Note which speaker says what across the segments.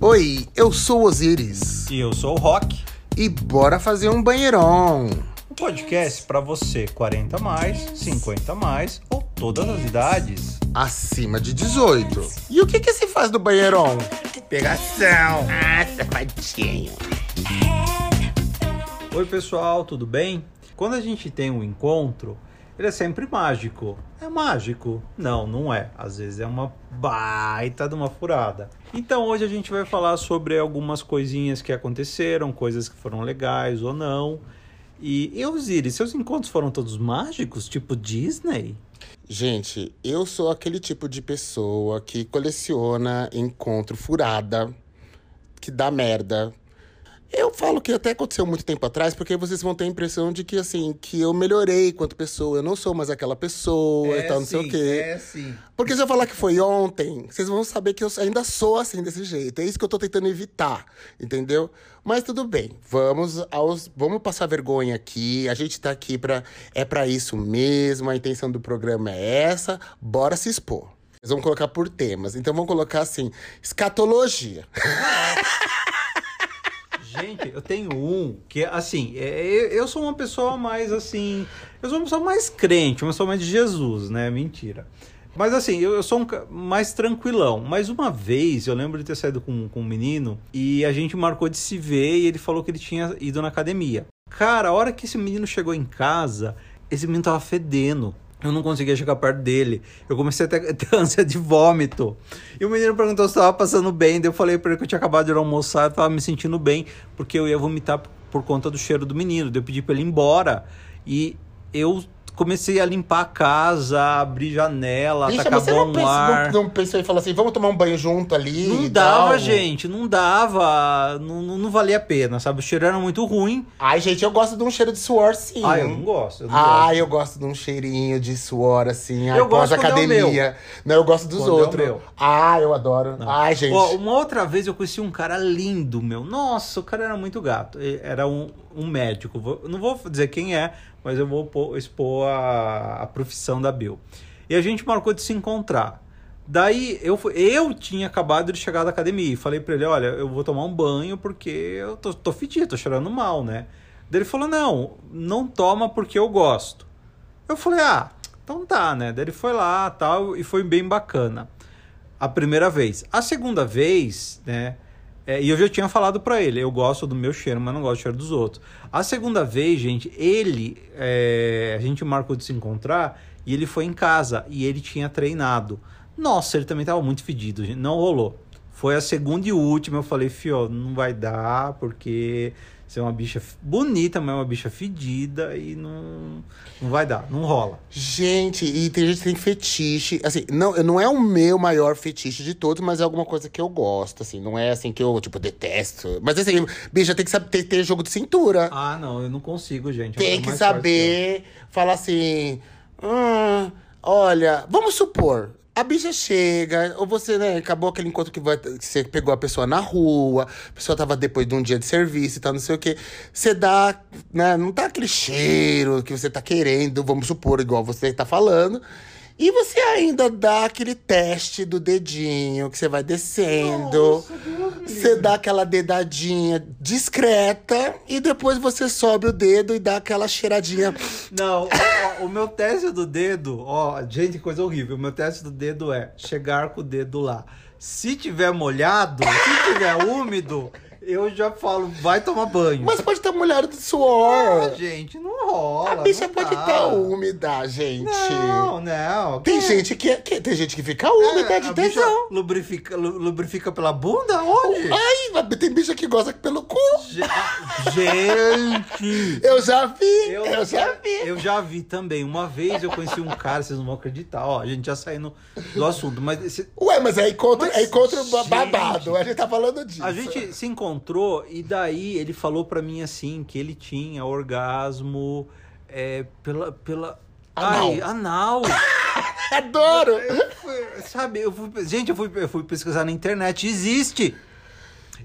Speaker 1: Oi, eu sou Osiris.
Speaker 2: E eu sou o Rock.
Speaker 1: E bora fazer um banheirão.
Speaker 2: Um podcast para você 40 mais, 50 mais ou todas as idades.
Speaker 1: Acima de 18. E o que que se faz do banheirão?
Speaker 3: Pegação. Ah, safadinho.
Speaker 2: Oi, pessoal, tudo bem? Quando a gente tem um encontro, ele é sempre mágico. É mágico? Não, não é. Às vezes é uma baita de uma furada. Então hoje a gente vai falar sobre algumas coisinhas que aconteceram, coisas que foram legais ou não. E eu, Ziri, seus encontros foram todos mágicos, tipo Disney?
Speaker 1: Gente, eu sou aquele tipo de pessoa que coleciona encontro furada, que dá merda, eu falo que até aconteceu muito tempo atrás, porque vocês vão ter a impressão de que, assim, que eu melhorei quanto pessoa. Eu não sou mais aquela pessoa
Speaker 3: é
Speaker 1: e tal, não
Speaker 3: sim,
Speaker 1: sei o quê.
Speaker 3: É sim.
Speaker 1: Porque se eu falar que foi ontem, vocês vão saber que eu ainda sou assim, desse jeito. É isso que eu tô tentando evitar, entendeu? Mas tudo bem, vamos aos. Vamos passar vergonha aqui. A gente tá aqui pra. É para isso mesmo, a intenção do programa é essa. Bora se expor. Eles vão colocar por temas. Então vamos colocar assim: escatologia.
Speaker 2: Gente, eu tenho um que, assim, é, eu sou uma pessoa mais, assim... Eu sou uma pessoa mais crente, uma pessoa mais de Jesus, né? Mentira. Mas, assim, eu, eu sou um mais tranquilão. Mas uma vez, eu lembro de ter saído com, com um menino e a gente marcou de se ver e ele falou que ele tinha ido na academia. Cara, a hora que esse menino chegou em casa, esse menino tava fedendo. Eu não conseguia chegar perto dele. Eu comecei a ter, ter ânsia de vômito. E o menino perguntou se estava passando bem. Daí eu falei para ele que eu tinha acabado de almoçar. Eu estava me sentindo bem, porque eu ia vomitar por, por conta do cheiro do menino. Daí eu pedi para ele ir embora. E eu comecei a limpar a casa, abrir janela, Bicha, tacar bom não ar.
Speaker 1: Não, não pensou em falar assim, vamos tomar um banho junto ali?
Speaker 2: Não dava, tal. gente, não dava. Não, não, valia a pena, sabe? O cheiro era muito ruim.
Speaker 1: Ai, gente, eu gosto de um cheiro de suor, sim.
Speaker 2: Ah, eu não gosto. Eu não
Speaker 1: ah,
Speaker 2: gosto.
Speaker 1: eu gosto de um cheirinho de suor, assim, eu após gosto academia. É não, eu gosto dos quando outros. É ah, eu adoro. Não. Ai, gente.
Speaker 2: Ó, uma outra vez eu conheci um cara lindo, meu. Nossa, o cara era muito gato. Era um, um médico. Não vou dizer quem é, mas eu vou expor a, a profissão da Bill. E a gente marcou de se encontrar. Daí eu, eu tinha acabado de chegar da academia e falei para ele: Olha, eu vou tomar um banho porque eu tô, tô fedido, tô cheirando mal, né? Daí ele falou: Não, não toma porque eu gosto. Eu falei: Ah, então tá, né? Daí ele foi lá tal e foi bem bacana. A primeira vez. A segunda vez, né? É, e eu já tinha falado para ele, eu gosto do meu cheiro, mas não gosto do cheiro dos outros. A segunda vez, gente, ele, é, a gente marcou de se encontrar e ele foi em casa e ele tinha treinado. Nossa, ele também tava muito fedido, gente, não rolou. Foi a segunda e última, eu falei, fio, não vai dar, porque ser uma bicha bonita, mas é uma bicha fedida e não, não vai dar, não rola.
Speaker 1: Gente, e tem gente que tem fetiche. Assim, não, não é o meu maior fetiche de todos, mas é alguma coisa que eu gosto, assim. Não é assim que eu, tipo, detesto. Mas assim, bicha tem que saber ter, ter jogo de cintura.
Speaker 2: Ah, não, eu não consigo, gente.
Speaker 1: Tem que saber falar assim. Hum, olha, vamos supor, a bicha chega, ou você, né, acabou aquele encontro que, vai, que você pegou a pessoa na rua, a pessoa tava depois de um dia de serviço e tal, não sei o quê. Você dá, né, não tá aquele cheiro que você tá querendo, vamos supor, igual você tá falando. E você ainda dá aquele teste do dedinho que você vai descendo. Nossa, você dá aquela dedadinha discreta e depois você sobe o dedo e dá aquela cheiradinha.
Speaker 2: Não, o, o meu teste do dedo, ó, gente, coisa horrível. O meu teste do dedo é chegar com o dedo lá. Se tiver molhado, se tiver úmido, eu já falo, vai tomar banho.
Speaker 1: Mas pode estar molhado de suor.
Speaker 2: Ah, gente, não rola.
Speaker 1: A bicha pode estar úmida, gente.
Speaker 2: Não, não.
Speaker 1: Tem, gente que, que, tem gente que fica úmida é, de tesão.
Speaker 2: Lubrifica, lubrifica pela bunda? Onde?
Speaker 1: Ai, tem bicha que gosta pelo cu.
Speaker 2: Gente!
Speaker 1: eu já vi, eu, eu já vi.
Speaker 2: Eu já vi também. Uma vez eu conheci um cara, vocês não vão acreditar. Ó, a gente já saindo do assunto. Mas esse...
Speaker 1: Ué, mas é encontro, mas, é encontro babado. A gente tá falando disso.
Speaker 2: A gente se encontrou encontrou e daí ele falou para mim assim que ele tinha orgasmo é, pela pela
Speaker 1: anal.
Speaker 2: Ai, anal.
Speaker 1: Adoro.
Speaker 2: Eu fui, sabe, eu fui, gente, eu fui, eu fui pesquisar na internet, existe.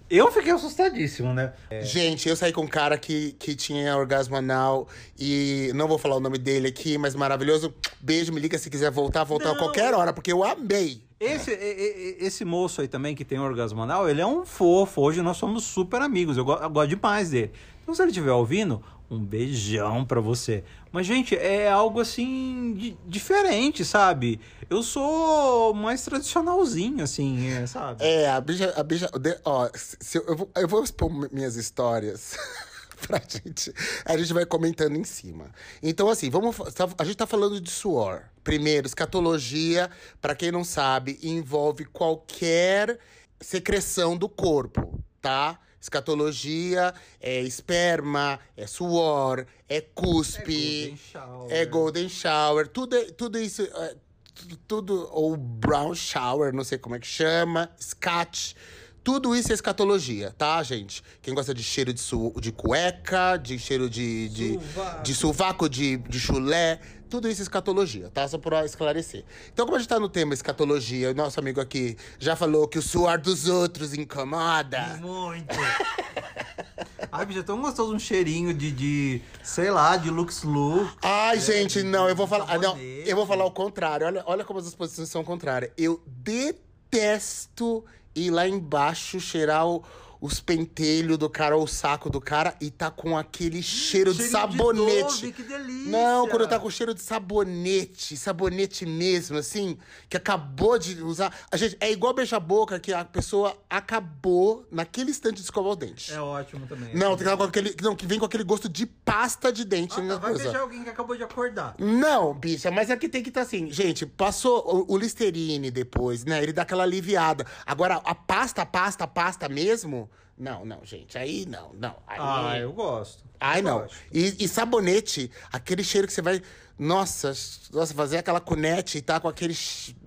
Speaker 2: Eu fiquei assustadíssimo, né?
Speaker 1: É. Gente, eu saí com um cara que, que tinha orgasmo anal e não vou falar o nome dele aqui, mas maravilhoso. Beijo, me liga se quiser voltar, voltar não. a qualquer hora, porque eu amei.
Speaker 2: Esse, e- esse moço aí também que tem orgasmo anal, ele é um fofo. Hoje nós somos super amigos. Eu, eu gosto demais dele. Então, se ele estiver ouvindo, um beijão pra você. Mas, gente, é algo assim di- diferente, sabe? Eu sou mais tradicionalzinho, assim, é, sabe?
Speaker 1: É, a bicha. A bicha ó, eu, eu, vou, eu vou expor mi- minhas histórias. pra gente. A gente vai comentando em cima. Então, assim, vamos. tá- A gente tá falando de suor. Primeiro, escatologia, pra quem não sabe, envolve qualquer secreção do corpo, tá? Escatologia é esperma, é suor, é cuspe,
Speaker 2: golden shower.
Speaker 1: é golden shower, tudo, é- tudo isso, é, tudo, tudo- ou brown shower, não sei como é que chama, scat, tudo isso é escatologia, tá, gente? Quem gosta de cheiro de, su, de cueca, de cheiro de, de,
Speaker 2: Sovaco.
Speaker 1: de sovaco, de, de chulé, tudo isso é escatologia, tá? Só pra esclarecer. Então, como a gente tá no tema escatologia, o nosso amigo aqui já falou que o suor dos outros incomoda.
Speaker 2: Muito. Ai, bicho, é tão gostoso um cheirinho de, de sei lá, de Lux Lux.
Speaker 1: Ai, gente, não, eu vou falar. ah, Não, eu vou falar o contrário. Olha, olha como as posições são contrárias. Eu detesto ir lá embaixo cheirar o- os pentelhos do cara ou o saco do cara e tá com aquele cheiro de sabonete.
Speaker 2: Dove, que delícia.
Speaker 1: Não, quando tá com cheiro de sabonete, sabonete mesmo, assim, que acabou de usar. A gente, é igual beijar-boca, que a pessoa acabou naquele instante de escovar o dente.
Speaker 2: É ótimo também.
Speaker 1: Não, tem que, com aquele, não, que vem com aquele gosto de pasta de dente
Speaker 2: Ah, tá, vai
Speaker 1: coisa.
Speaker 2: beijar alguém que acabou de acordar.
Speaker 1: Não, bicha, mas aqui tem que estar assim. Gente, passou o, o Listerine depois, né? Ele dá aquela aliviada. Agora, a pasta, pasta, pasta mesmo? Não, não, gente. Aí não, não. Aí,
Speaker 2: Ah, eu gosto.
Speaker 1: Ai,
Speaker 2: Eu
Speaker 1: não.
Speaker 2: gosto.
Speaker 1: E, e sabonete, aquele cheiro que você vai. Nossa, nossa, fazer aquela cunete e tá com aquele,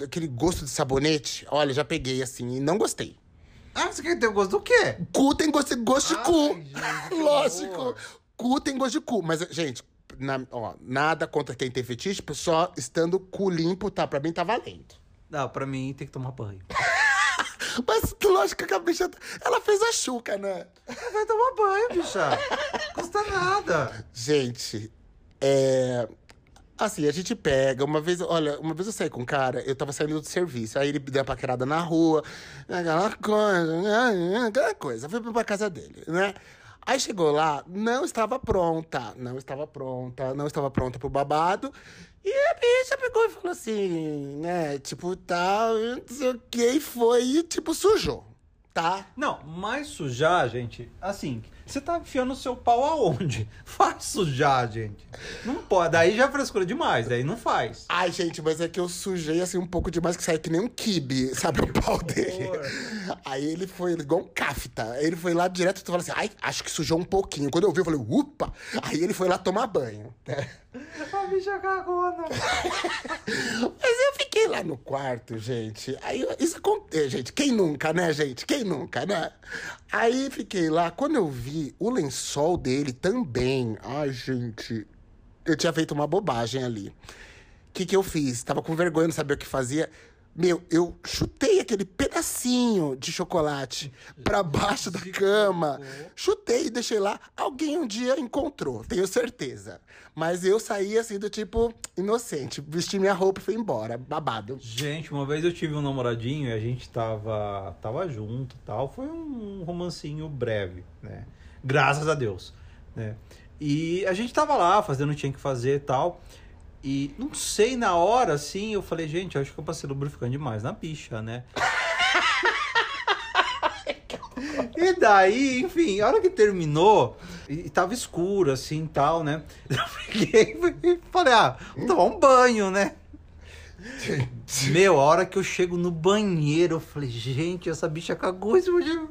Speaker 1: aquele gosto de sabonete. Olha, já peguei assim e não gostei.
Speaker 2: Ah, você quer ter o gosto do quê?
Speaker 1: Cu tem gosto, gosto de
Speaker 2: Ai,
Speaker 1: cu.
Speaker 2: gente,
Speaker 1: Lógico. Cu tem gosto de cu. Mas, gente, na- ó, nada contra quem tem fetiche, só estando cu limpo, tá? Pra mim tá valendo.
Speaker 2: Não, pra mim tem que tomar banho.
Speaker 1: Mas lógico que a bicha. Ela fez a chuca, né?
Speaker 2: Vai tomar banho, bicha. Custa nada.
Speaker 1: Gente, é. Assim, a gente pega, uma vez, olha, uma vez eu saí com um cara, eu tava saindo do serviço, aí ele me deu uma paquerada na rua, aquela coisa, aquela coisa, fui pra casa dele, né? Aí chegou lá, não estava pronta, não estava pronta, não estava pronta pro babado, e a bicha pegou e falou assim, né, tipo, tal, não sei o que, e foi, e tipo, sujou, tá?
Speaker 2: Não, mas sujar, gente, assim, você tá enfiando o seu pau aonde? Faz sujar, gente. Não pode, daí já é frescura demais, daí não faz.
Speaker 1: Ai, gente, mas é que eu sujei assim um pouco demais, que saiu que nem um kibe, sabe? O pau dele. Aí ele foi igual um cafta. Aí ele foi lá direto e falou assim: ai, acho que sujou um pouquinho. Quando eu vi, eu falei, upa! Aí ele foi lá tomar banho. né?
Speaker 2: A bicha cagona.
Speaker 1: Mas eu fiquei lá no quarto, gente. Aí isso acontece, gente. Quem nunca, né, gente? Quem nunca, né? Aí fiquei lá. Quando eu vi o lençol dele também. Ai, gente. Eu tinha feito uma bobagem ali. O que, que eu fiz? Tava com vergonha, não sabia o que fazia. Meu, eu chutei aquele pedacinho de chocolate pra baixo da cama. Chutei e deixei lá. Alguém um dia encontrou, tenho certeza. Mas eu saí assim do tipo inocente. Vesti minha roupa e fui embora. Babado.
Speaker 2: Gente, uma vez eu tive um namoradinho e a gente tava, tava junto e tal. Foi um romancinho breve, né? Graças a Deus, né? E a gente tava lá fazendo o que tinha que fazer e tal. E não sei, na hora, assim, eu falei, gente, acho que eu passei lubrificante demais na bicha, né? E daí, enfim, a hora que terminou, e tava escuro, assim, e tal, né? Eu peguei e falei, ah, vou tomar um banho, né? Meu, a hora que eu chego no banheiro, eu falei, gente, essa bicha cagou esse banheiro.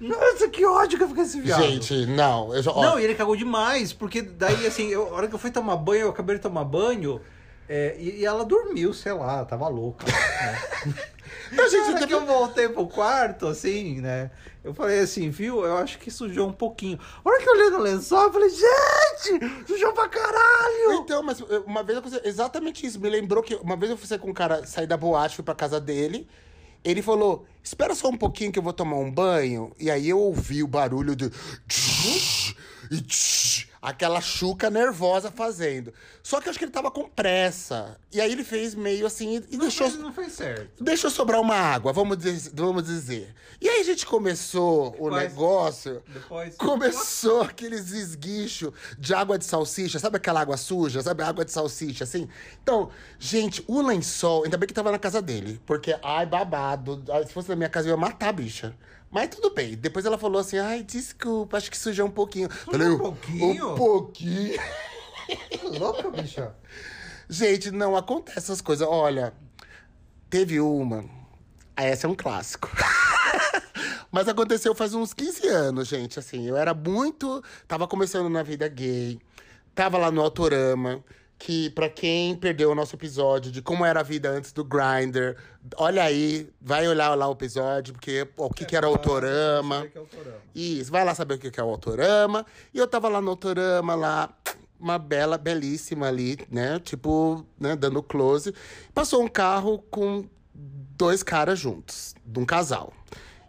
Speaker 2: Nossa, que ódio que eu fiquei esse viado.
Speaker 1: Gente, não. Eu já, ó,
Speaker 2: Não, e ele cagou demais, porque daí, assim, eu- a hora que eu fui tomar banho, eu acabei de tomar banho, é, e, e ela dormiu, sei lá, tava louca. Né?
Speaker 1: Não, gente,
Speaker 2: a hora
Speaker 1: teve-
Speaker 2: que eu voltei pro quarto, assim, né? Eu falei assim, viu? Eu acho que sujou um pouquinho. A hora que eu olhei no lençol, eu falei, gente, sujou pra caralho!
Speaker 1: Então, mas uma vez eu fiz exatamente isso. Me lembrou que uma vez eu fui com um cara, sair da boate, fui pra casa dele. Ele falou: Espera só um pouquinho que eu vou tomar um banho. E aí eu ouvi o barulho do. E aquela chuca nervosa fazendo. Só que eu acho que ele tava com pressa. E aí ele fez meio assim e
Speaker 2: Não
Speaker 1: deixou.
Speaker 2: fez, não fez certo.
Speaker 1: Deixa eu sobrar uma água, vamos dizer, vamos dizer. E aí a gente começou o
Speaker 2: Depois-
Speaker 1: negócio.
Speaker 2: Depois.
Speaker 1: Começou aqueles esguichos de água de salsicha, sabe aquela água suja, sabe água de salsicha, assim? Então, gente, o lençol, ainda bem que tava na casa dele, porque, ai, babado, se fosse na minha casa eu ia matar a bicha. Mas tudo bem, depois ela falou assim, ai, desculpa, acho que sujou um pouquinho. Falei,
Speaker 2: um pouquinho?
Speaker 1: Um pouquinho.
Speaker 2: Louca, bicha.
Speaker 1: Gente, não acontece essas coisas. Olha, teve uma. Ah, Essa é um clássico. Mas aconteceu faz uns 15 anos, gente. Assim, eu era muito. Tava começando na vida gay. Tava lá no Autorama. Que pra quem perdeu o nosso episódio de como era a vida antes do Grindr, olha aí, vai olhar lá o episódio, porque o que, que era o Autorama.
Speaker 2: É Autorama.
Speaker 1: Isso, vai lá saber o que que é o Autorama. E eu tava lá no Autorama, lá, uma bela, belíssima ali, né? Tipo, né, dando close. Passou um carro com dois caras juntos, de um casal.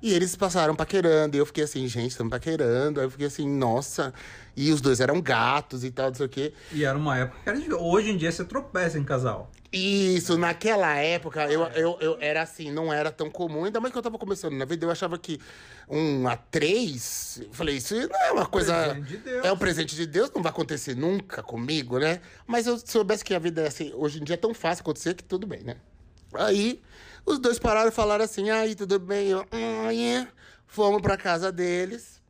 Speaker 1: E eles passaram paquerando, e eu fiquei assim, gente, estamos paquerando. Aí eu fiquei assim, nossa. E os dois eram gatos e tal, não sei o quê.
Speaker 2: E era uma época que. Hoje em dia você tropeça em casal.
Speaker 1: Isso, naquela época eu, eu, eu era assim, não era tão comum, ainda mais que eu tava começando na vida, eu achava que um a três, eu falei, isso não é uma coisa.
Speaker 2: Presente de Deus.
Speaker 1: É um presente de Deus, não vai acontecer nunca comigo, né? Mas eu soubesse que a vida é assim, hoje em dia é tão fácil acontecer que tudo bem, né? Aí os dois pararam e falaram assim: aí, tudo bem? Eu, "Ah, é." Fomos pra casa deles.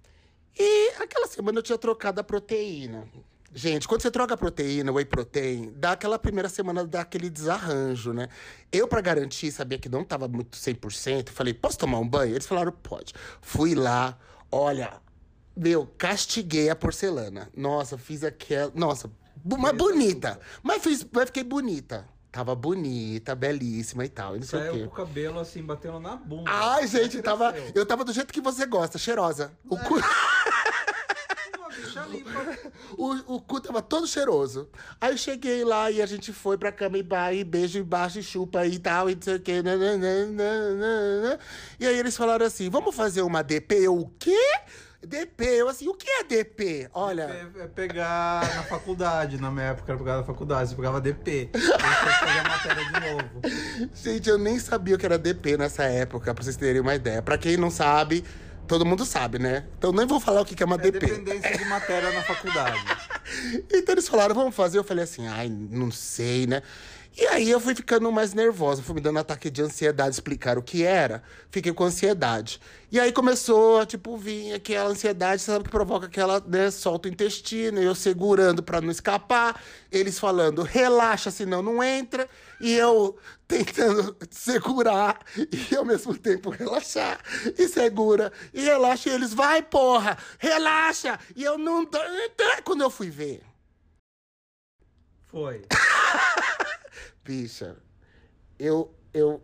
Speaker 1: E aquela semana eu tinha trocado a proteína. Gente, quando você troca a proteína, whey protein, dá aquela primeira semana, dá aquele desarranjo, né? Eu, pra garantir, sabia que não tava muito 100%, falei, posso tomar um banho? Eles falaram, pode. Fui lá, olha, meu, castiguei a porcelana. Nossa, fiz aquela. Nossa, mas bonita. Mas, fiz, mas fiquei bonita. Tava bonita, belíssima e tal. E não sei o
Speaker 2: Saiu
Speaker 1: quê.
Speaker 2: com o cabelo assim, batendo na bunda.
Speaker 1: Ai, gente, tava. Eu tava do jeito que você gosta, cheirosa. O cu.
Speaker 2: Uma bicha limpa.
Speaker 1: O, o cu tava todo cheiroso. Aí eu cheguei lá e a gente foi pra cama e, ba, e beijo embaixo e chupa e tal, e não sei o quê. nananana. E aí eles falaram assim: vamos fazer uma DP? Eu, o quê? DP? Eu assim, o que é DP? Olha.
Speaker 2: É, é pegar na faculdade, na minha época era pegar na faculdade, você pegava DP. Fazer a matéria de novo.
Speaker 1: Gente, eu nem sabia o que era DP nessa época, pra vocês terem uma ideia. Pra quem não sabe, todo mundo sabe, né? Então nem vou falar o que que é uma
Speaker 2: É
Speaker 1: DP.
Speaker 2: dependência de matéria na faculdade.
Speaker 1: Então eles falaram, vamos fazer. Eu falei assim, ai, não sei, né? E aí eu fui ficando mais nervosa, fui me dando ataque de ansiedade, explicar o que era. Fiquei com ansiedade. E aí começou a, tipo, vir aquela ansiedade, sabe, que provoca aquela, né, solta o intestino, eu segurando pra não escapar, eles falando, relaxa, senão não entra, e eu tentando segurar e ao mesmo tempo relaxar, e segura, e relaxa, e eles, vai, porra, relaxa, e eu não... Quando eu fui ver,
Speaker 2: Foi.
Speaker 1: bicha, eu, eu.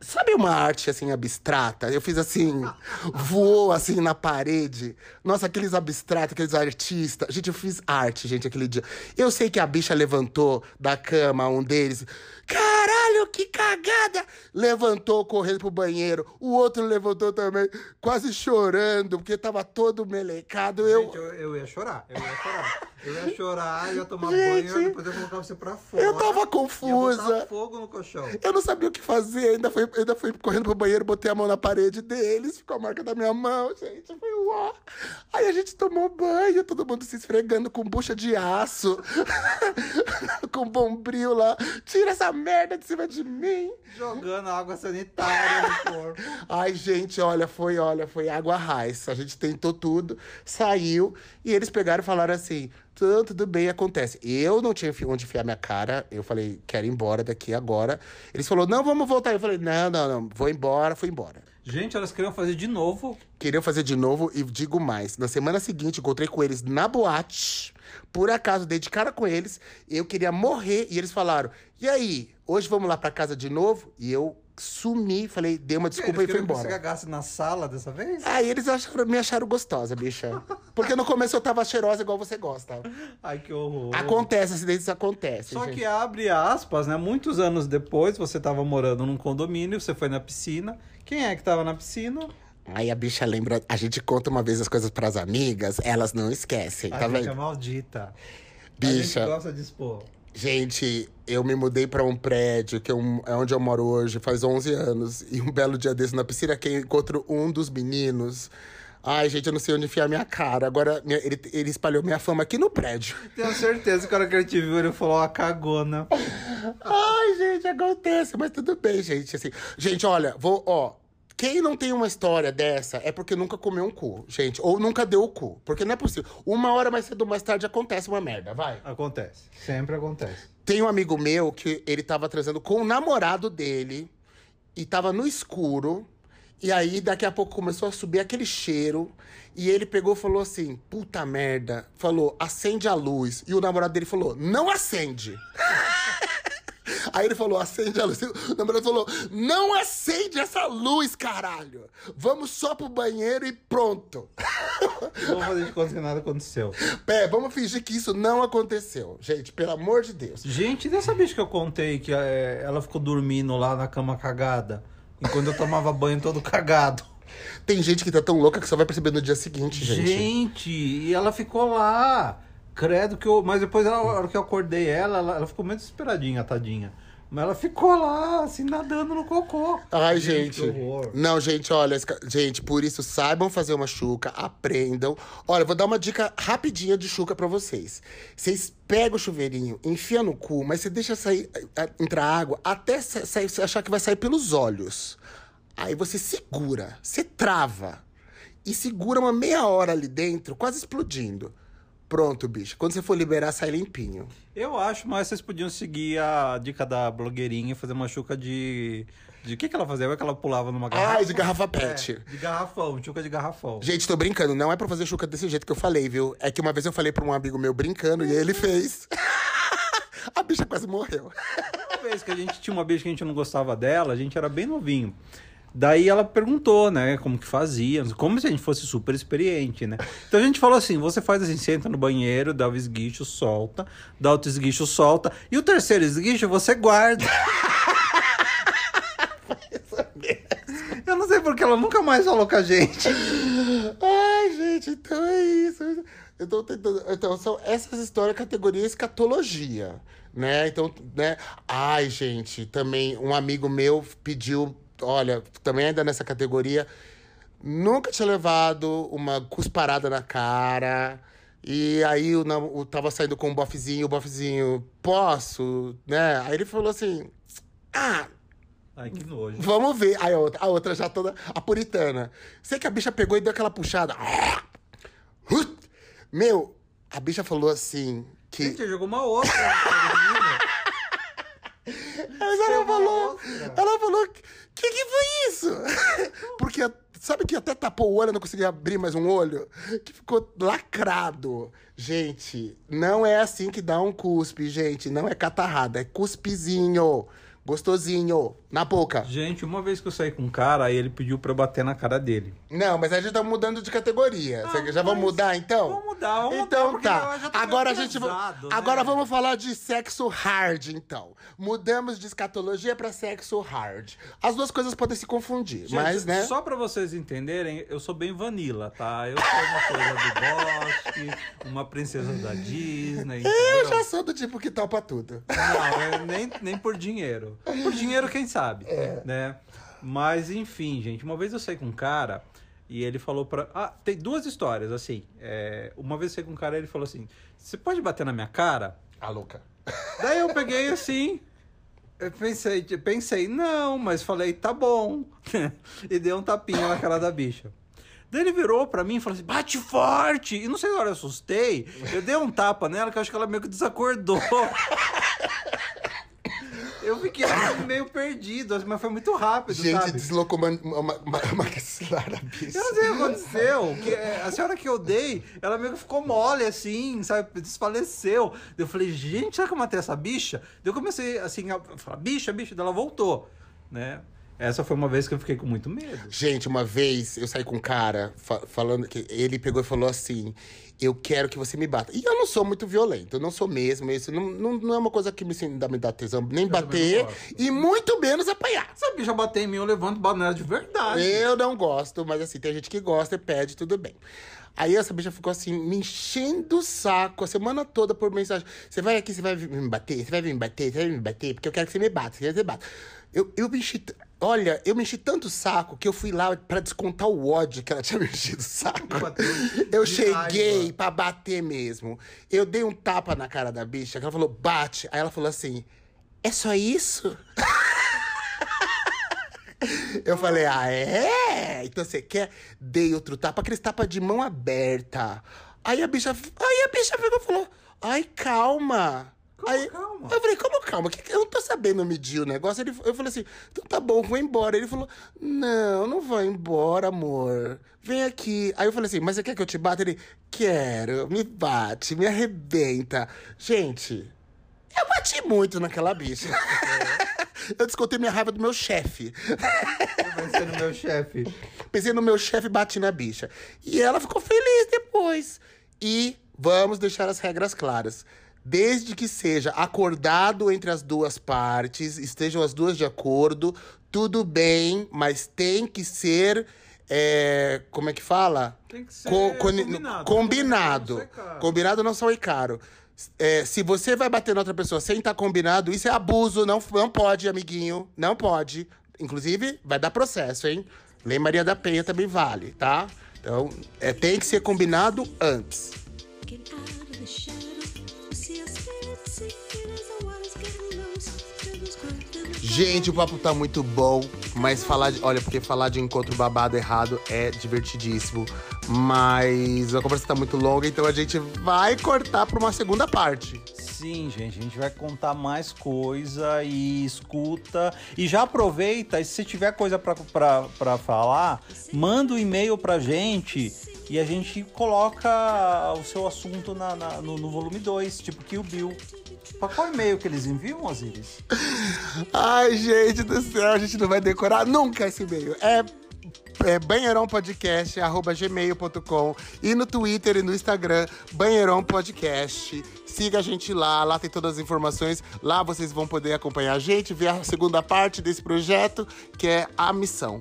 Speaker 1: Sabe uma arte assim abstrata? Eu fiz assim, voou assim na parede. Nossa, aqueles abstratos, aqueles artistas. Gente, eu fiz arte, gente, aquele dia. Eu sei que a bicha levantou da cama, um deles. Caralho, que cagada! Levantou correndo pro banheiro. O outro levantou também, quase chorando, porque tava todo melecado. Eu.
Speaker 2: Gente, eu, eu ia chorar. Eu ia chorar. Eu ia chorar, ia tomar
Speaker 1: Gente,
Speaker 2: banho, depois eu colocar você pra fora.
Speaker 1: eu tava confusa.
Speaker 2: botar fogo no colchão.
Speaker 1: Eu não sabia o que fazer, ainda fui, ainda fui correndo pro banheiro, botei a mão na parede deles, ficou a marca da minha mão, gente, foi uó. Aí a gente tomou banho, todo mundo se esfregando com bucha de aço, com bombril lá. Tira essa merda de cima de mim.
Speaker 2: Jogando água sanitária no corpo.
Speaker 1: Ai, gente, olha, foi, olha, foi água raiz. A gente tentou tudo, saiu, e eles pegaram e falaram assim: tudo, tudo bem, acontece. Eu não tinha onde enfiar minha cara, eu falei, quero ir embora daqui agora. Eles falaram, não, vamos voltar. Eu falei, não, não, não, vou embora, fui embora.
Speaker 2: Gente, elas queriam fazer de novo.
Speaker 1: Queriam fazer de novo e digo mais. Na semana seguinte, encontrei com eles na boate. Por acaso, dei de cara com eles. Eu queria morrer. E eles falaram: E aí, hoje vamos lá pra casa de novo? E eu sumi, falei, dei uma desculpa e fui
Speaker 2: queriam que
Speaker 1: embora.
Speaker 2: Você cagasse na sala dessa vez?
Speaker 1: Aí eles acharam, me acharam gostosa, bicha. Porque no começo eu tava cheirosa igual você gosta.
Speaker 2: Ai, que horror.
Speaker 1: Acontece, acidentes acontecem.
Speaker 2: Só
Speaker 1: gente.
Speaker 2: que abre aspas, né? Muitos anos depois, você tava morando num condomínio, você foi na piscina. Quem é que tava na piscina?
Speaker 1: Aí a bicha lembra, a gente conta uma vez as coisas pras amigas, elas não esquecem,
Speaker 2: A
Speaker 1: tá
Speaker 2: bicha
Speaker 1: vendo?
Speaker 2: maldita.
Speaker 1: Bicha.
Speaker 2: A gente gosta de expor.
Speaker 1: Gente, eu me mudei pra um prédio, que é um- é onde eu moro hoje, faz 11 anos. E um belo dia desse, na piscina, que eu encontro um dos meninos. Ai, gente, eu não sei onde enfiar minha cara. Agora, minha- ele, ele espalhou minha fama aqui no prédio.
Speaker 2: Tenho certeza que a hora que ele te viu, ele falou, ó, cagona.
Speaker 1: Ai, gente, acontece, mas tudo bem, gente. Assim, gente, olha, vou, ó. Quem não tem uma história dessa é porque nunca comeu um cu, gente. Ou nunca deu o cu. Porque não é possível. Uma hora mais cedo ou mais tarde acontece uma merda, vai.
Speaker 2: Acontece. Sempre acontece.
Speaker 1: Tem um amigo meu que ele tava transando com o namorado dele e tava no escuro. E aí, daqui a pouco começou a subir aquele cheiro. E ele pegou e falou assim: puta merda. Falou, acende a luz. E o namorado dele falou: não acende. Aí ele falou, acende a luz. O namorado falou, não acende essa luz, caralho. Vamos só pro banheiro e pronto.
Speaker 2: Vamos fazer de conta que nada aconteceu.
Speaker 1: Pé, vamos fingir que isso não aconteceu. Gente, pelo amor de Deus.
Speaker 2: Gente, dessa bicha que eu contei que é, ela ficou dormindo lá na cama cagada, enquanto eu tomava banho todo cagado.
Speaker 1: Tem gente que tá tão louca que só vai perceber no dia seguinte, gente.
Speaker 2: Gente, e ela ficou lá. Credo que eu. Mas depois, ela, a hora que eu acordei ela, ela, ela ficou muito esperadinha, tadinha. Mas ela ficou lá, assim, nadando no cocô.
Speaker 1: Ai, gente.
Speaker 2: horror.
Speaker 1: Não, gente, olha, gente, por isso saibam fazer uma chuca, aprendam. Olha, vou dar uma dica rapidinha de chuca pra vocês. Vocês pegam o chuveirinho, enfia no cu, mas você deixa sair, eh, entrar água até sa- sair, você achar que vai sair pelos olhos. Aí você segura, você trava e segura uma meia hora ali dentro, quase explodindo. Pronto, bicho. Quando você for liberar, sai limpinho.
Speaker 2: Eu acho, mas vocês podiam seguir a dica da blogueirinha e fazer uma chuca de. De que, que ela fazia? É que ela pulava numa garrafa?
Speaker 1: Ai, de garrafa pet.
Speaker 2: É, de garrafão, chuca de garrafão.
Speaker 1: Gente, tô brincando, não é pra fazer chuca desse jeito que eu falei, viu? É que uma vez eu falei pra um amigo meu brincando e ele fez. A bicha quase morreu.
Speaker 2: Uma vez que a gente tinha uma bicha que a gente não gostava dela, a gente era bem novinho. Daí ela perguntou, né, como que fazia, como se a gente fosse super experiente, né? Então a gente falou assim: você faz assim, senta no banheiro, dá o esguicho, solta, dá outro esguicho, solta, e o terceiro esguicho você guarda. Eu não sei porque ela nunca mais falou com a gente.
Speaker 1: Ai, gente, então é isso. Eu tô tentando. Então, são essas histórias, categoria escatologia, né? Então, né? Ai, gente, também um amigo meu pediu, olha, também ainda nessa categoria, nunca tinha levado uma cusparada na cara. E aí nam- o tava saindo com um bofezinho, o bofezinho, posso, né? Aí ele falou assim: Ah,
Speaker 2: Ai, que nojo.
Speaker 1: Vamos ver. Aí a outra, a outra já toda. A puritana. Sei que a bicha pegou e deu aquela puxada. Meu, a bicha falou assim que.
Speaker 2: Gente, jogou uma outra.
Speaker 1: Mas ela falou. Ela falou. Que que foi isso? Porque sabe que até tapou o olho, não conseguia abrir mais um olho? Que ficou lacrado. Gente, não é assim que dá um cuspe, gente. Não é catarrada, é cuspezinho. Gostosinho. Na boca.
Speaker 2: Gente, uma vez que eu saí com um cara, aí ele pediu pra eu bater na cara dele.
Speaker 1: Não, mas a gente tá mudando de categoria. Você- já vamos mudar então?
Speaker 2: vamos mudar, vamos
Speaker 1: então
Speaker 2: mudar,
Speaker 1: tá.
Speaker 2: já
Speaker 1: Agora a gente
Speaker 2: pesado, né?
Speaker 1: agora vamos falar de sexo hard então. Mudamos de escatologia pra sexo hard. As duas coisas podem se confundir,
Speaker 2: Gente,
Speaker 1: mas né?
Speaker 2: Só pra vocês entenderem, eu sou bem vanilla, tá? Eu sou uma coisa do bosque, uma princesa da Disney.
Speaker 1: Eu
Speaker 2: entendeu?
Speaker 1: já sou do tipo que topa tudo.
Speaker 2: Não, eu nem, nem por dinheiro. Por dinheiro, quem sabe, né? Mas, enfim, gente, uma vez eu saí com um cara e ele falou pra... Ah, tem duas histórias, assim. É, uma vez eu saí com um cara e ele falou assim, você pode bater na minha cara?
Speaker 1: A louca.
Speaker 2: Daí eu peguei assim... Eu pensei, pensei, não, mas falei, tá bom. e dei um tapinha na cara da bicha. Daí ele virou pra mim e falou assim, bate forte! E não sei na hora eu assustei, eu dei um tapa nela que eu acho que ela meio que desacordou. Eu fiquei meio perdido, mas foi muito rápido,
Speaker 1: Gente,
Speaker 2: sabe?
Speaker 1: deslocou uma, uma, uma, uma maxilar.
Speaker 2: Eu não sei o que aconteceu. Que é, a senhora que eu dei, ela meio que ficou mole, assim, sabe? Desfaleceu. Eu falei, gente, será que eu matei essa bicha? Daí eu comecei, assim, a falar, bicha, bicha. Daí ela voltou, né? Essa foi uma vez que eu fiquei com muito medo.
Speaker 1: Gente, uma vez eu saí com um cara fa- falando que ele pegou e falou assim: Eu quero que você me bata. E eu não sou muito violento, eu não sou mesmo. Isso não, não, não é uma coisa que me, dá- me dá tesão, nem bater
Speaker 2: não gosto.
Speaker 1: e muito menos apanhar.
Speaker 2: Se a bicha bater em mim, eu levanto banana de verdade.
Speaker 1: Eu não gosto, mas assim, tem gente que gosta e pede, tudo bem. Aí essa bicha ficou assim, me enchendo o saco a semana toda por mensagem. Você vai aqui, você vai me bater, você vai me bater, você vai me bater, porque eu quero que você me bata, você quer que você bata. Eu, eu me enchi. Olha, eu me enchi tanto o saco que eu fui lá pra descontar o ódio que ela tinha me enchido o saco. Eu cheguei pra bater mesmo. Eu dei um tapa na cara da bicha, que ela falou, bate. Aí ela falou assim: é só isso? Eu falei, ah, é? Então você quer? Dei outro tapa, aqueles tapa de mão aberta. Aí a bicha, aí a bicha pegou e falou, ai, calma.
Speaker 2: Como
Speaker 1: aí,
Speaker 2: calma?
Speaker 1: Eu falei, como calma? Eu não tô sabendo medir o negócio. Ele, eu falei assim, então tá bom, vou embora. Ele falou, não, não vou embora, amor. Vem aqui. Aí eu falei assim, mas você quer que eu te bata? Ele, quero, me bate, me arrebenta. Gente, eu bati muito naquela bicha. eu descontei minha raiva do meu chefe.
Speaker 2: Ser no meu chefe.
Speaker 1: Pensei no meu chefe bati na bicha. E ela ficou feliz depois. E vamos deixar as regras claras. Desde que seja acordado entre as duas partes, estejam as duas de acordo, tudo bem, mas tem que ser. é, como é que fala?
Speaker 2: Tem que ser
Speaker 1: Co-
Speaker 2: combinado.
Speaker 1: Combinado.
Speaker 2: Não sai caro.
Speaker 1: Combinado não sai caro. É, se você vai bater na outra pessoa sem estar combinado, isso é abuso, não, não pode, amiguinho. Não pode. Inclusive, vai dar processo, hein? Lei Maria da Penha também vale, tá? Então, é, tem que ser combinado antes.
Speaker 4: Get out of the shadow.
Speaker 1: Gente, o papo tá muito bom, mas falar de. Olha, porque falar de encontro babado errado é divertidíssimo. Mas a conversa tá muito longa, então a gente vai cortar pra uma segunda parte.
Speaker 2: Sim, gente, a gente vai contar mais coisa e escuta. E já aproveita, e se tiver coisa pra, pra, pra falar, manda um e-mail pra gente e a gente coloca o seu assunto na, na- no, no volume 2, tipo Kill Bill. Pra qual e-mail que eles enviam, Osiris?
Speaker 1: Ai, gente do céu, a gente não vai decorar nunca esse e-mail. É, é banheirãopodcast.gmail.com e no Twitter e no Instagram, Banheirão Podcast. Siga a gente lá, lá tem todas as informações. Lá vocês vão poder acompanhar a gente, ver a segunda parte desse projeto, que é a missão.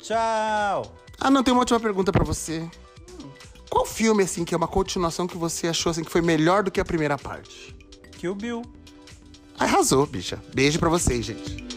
Speaker 2: Tchau!
Speaker 1: Ah, não, tem uma última pergunta pra você. Qual filme, assim, que é uma continuação que você achou, assim, que foi melhor do que a primeira parte?
Speaker 2: Kill Bill.
Speaker 1: Arrasou, bicha. Beijo pra vocês, gente.